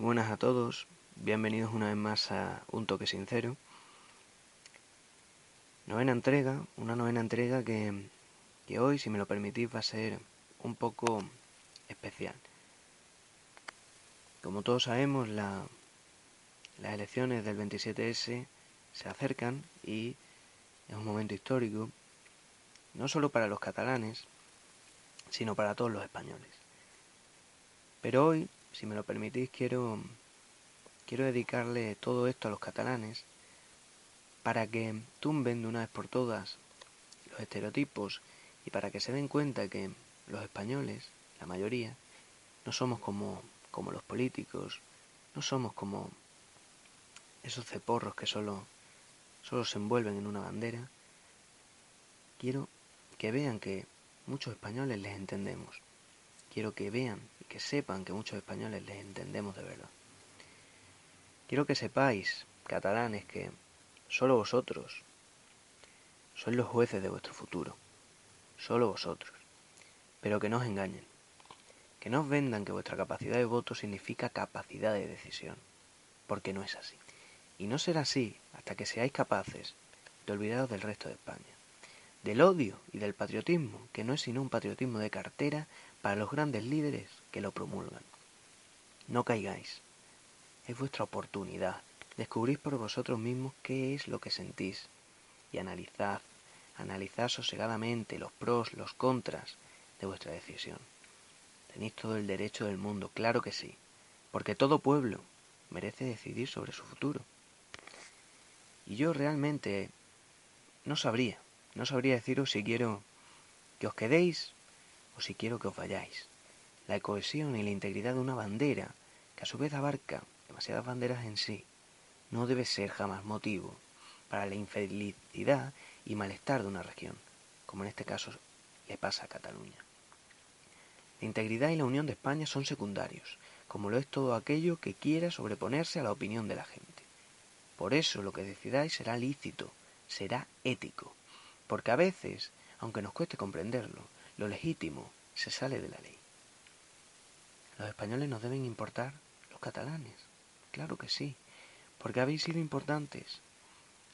Buenas a todos, bienvenidos una vez más a Un Toque Sincero. Novena entrega, una novena entrega que, que hoy, si me lo permitís, va a ser un poco especial. Como todos sabemos, la, las elecciones del 27S se acercan y es un momento histórico, no solo para los catalanes, sino para todos los españoles. Pero hoy, si me lo permitís, quiero, quiero dedicarle todo esto a los catalanes para que tumben de una vez por todas los estereotipos y para que se den cuenta que los españoles, la mayoría, no somos como, como los políticos, no somos como esos ceporros que solo, solo se envuelven en una bandera. Quiero que vean que muchos españoles les entendemos. Quiero que vean que sepan que muchos españoles les entendemos de verdad. Quiero que sepáis, catalanes, que solo vosotros sois los jueces de vuestro futuro. Solo vosotros. Pero que no os engañen. Que no os vendan que vuestra capacidad de voto significa capacidad de decisión. Porque no es así. Y no será así hasta que seáis capaces de olvidaros del resto de España. Del odio y del patriotismo, que no es sino un patriotismo de cartera para los grandes líderes que lo promulgan. No caigáis. Es vuestra oportunidad. Descubrís por vosotros mismos qué es lo que sentís. Y analizad, analizad sosegadamente los pros, los contras, de vuestra decisión. Tenéis todo el derecho del mundo, claro que sí, porque todo pueblo merece decidir sobre su futuro. Y yo realmente no sabría, no sabría deciros si quiero que os quedéis o si quiero que os vayáis. La cohesión y la integridad de una bandera, que a su vez abarca demasiadas banderas en sí, no debe ser jamás motivo para la infelicidad y malestar de una región, como en este caso le pasa a Cataluña. La integridad y la unión de España son secundarios, como lo es todo aquello que quiera sobreponerse a la opinión de la gente. Por eso lo que decidáis será lícito, será ético, porque a veces, aunque nos cueste comprenderlo, lo legítimo se sale de la ley. ¿Los españoles nos deben importar los catalanes? Claro que sí, porque habéis sido importantes.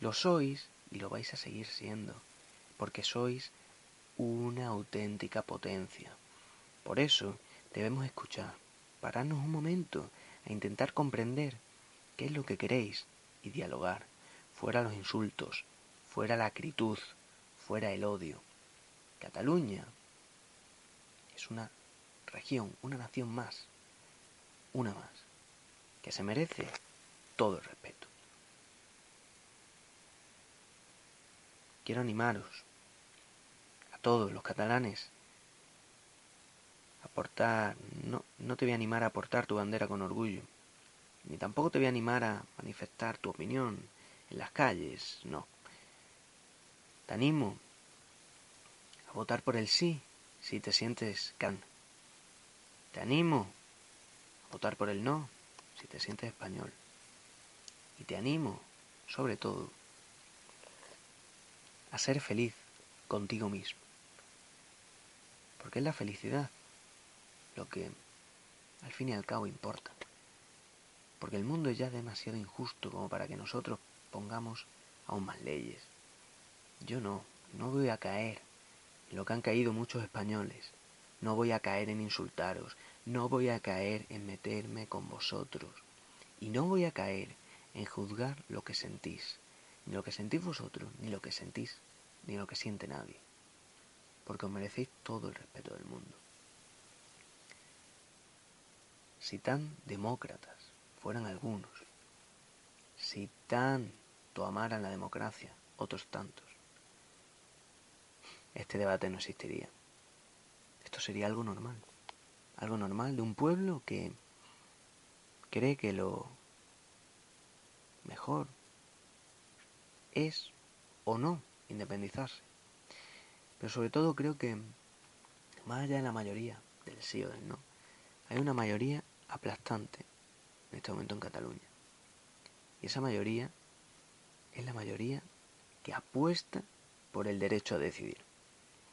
Lo sois y lo vais a seguir siendo, porque sois una auténtica potencia. Por eso debemos escuchar, pararnos un momento a intentar comprender qué es lo que queréis y dialogar, fuera los insultos, fuera la acritud, fuera el odio. Cataluña es una región, una nación más, una más, que se merece todo el respeto. Quiero animaros a todos los catalanes aportar, no, no te voy a animar a aportar tu bandera con orgullo, ni tampoco te voy a animar a manifestar tu opinión en las calles, no. Te animo a votar por el sí si te sientes can. Te animo a votar por el no si te sientes español. Y te animo, sobre todo, a ser feliz contigo mismo. Porque es la felicidad lo que al fin y al cabo importa. Porque el mundo es ya demasiado injusto como para que nosotros pongamos aún más leyes. Yo no, no voy a caer en lo que han caído muchos españoles. No voy a caer en insultaros, no voy a caer en meterme con vosotros. Y no voy a caer en juzgar lo que sentís, ni lo que sentís vosotros, ni lo que sentís, ni lo que siente nadie. Porque os merecéis todo el respeto del mundo. Si tan demócratas fueran algunos, si tanto amaran la democracia otros tantos, este debate no existiría. Esto sería algo normal. Algo normal de un pueblo que cree que lo mejor es o no independizarse. Pero sobre todo creo que más allá de la mayoría del sí o del no, hay una mayoría aplastante en este momento en Cataluña. Y esa mayoría es la mayoría que apuesta por el derecho a decidir.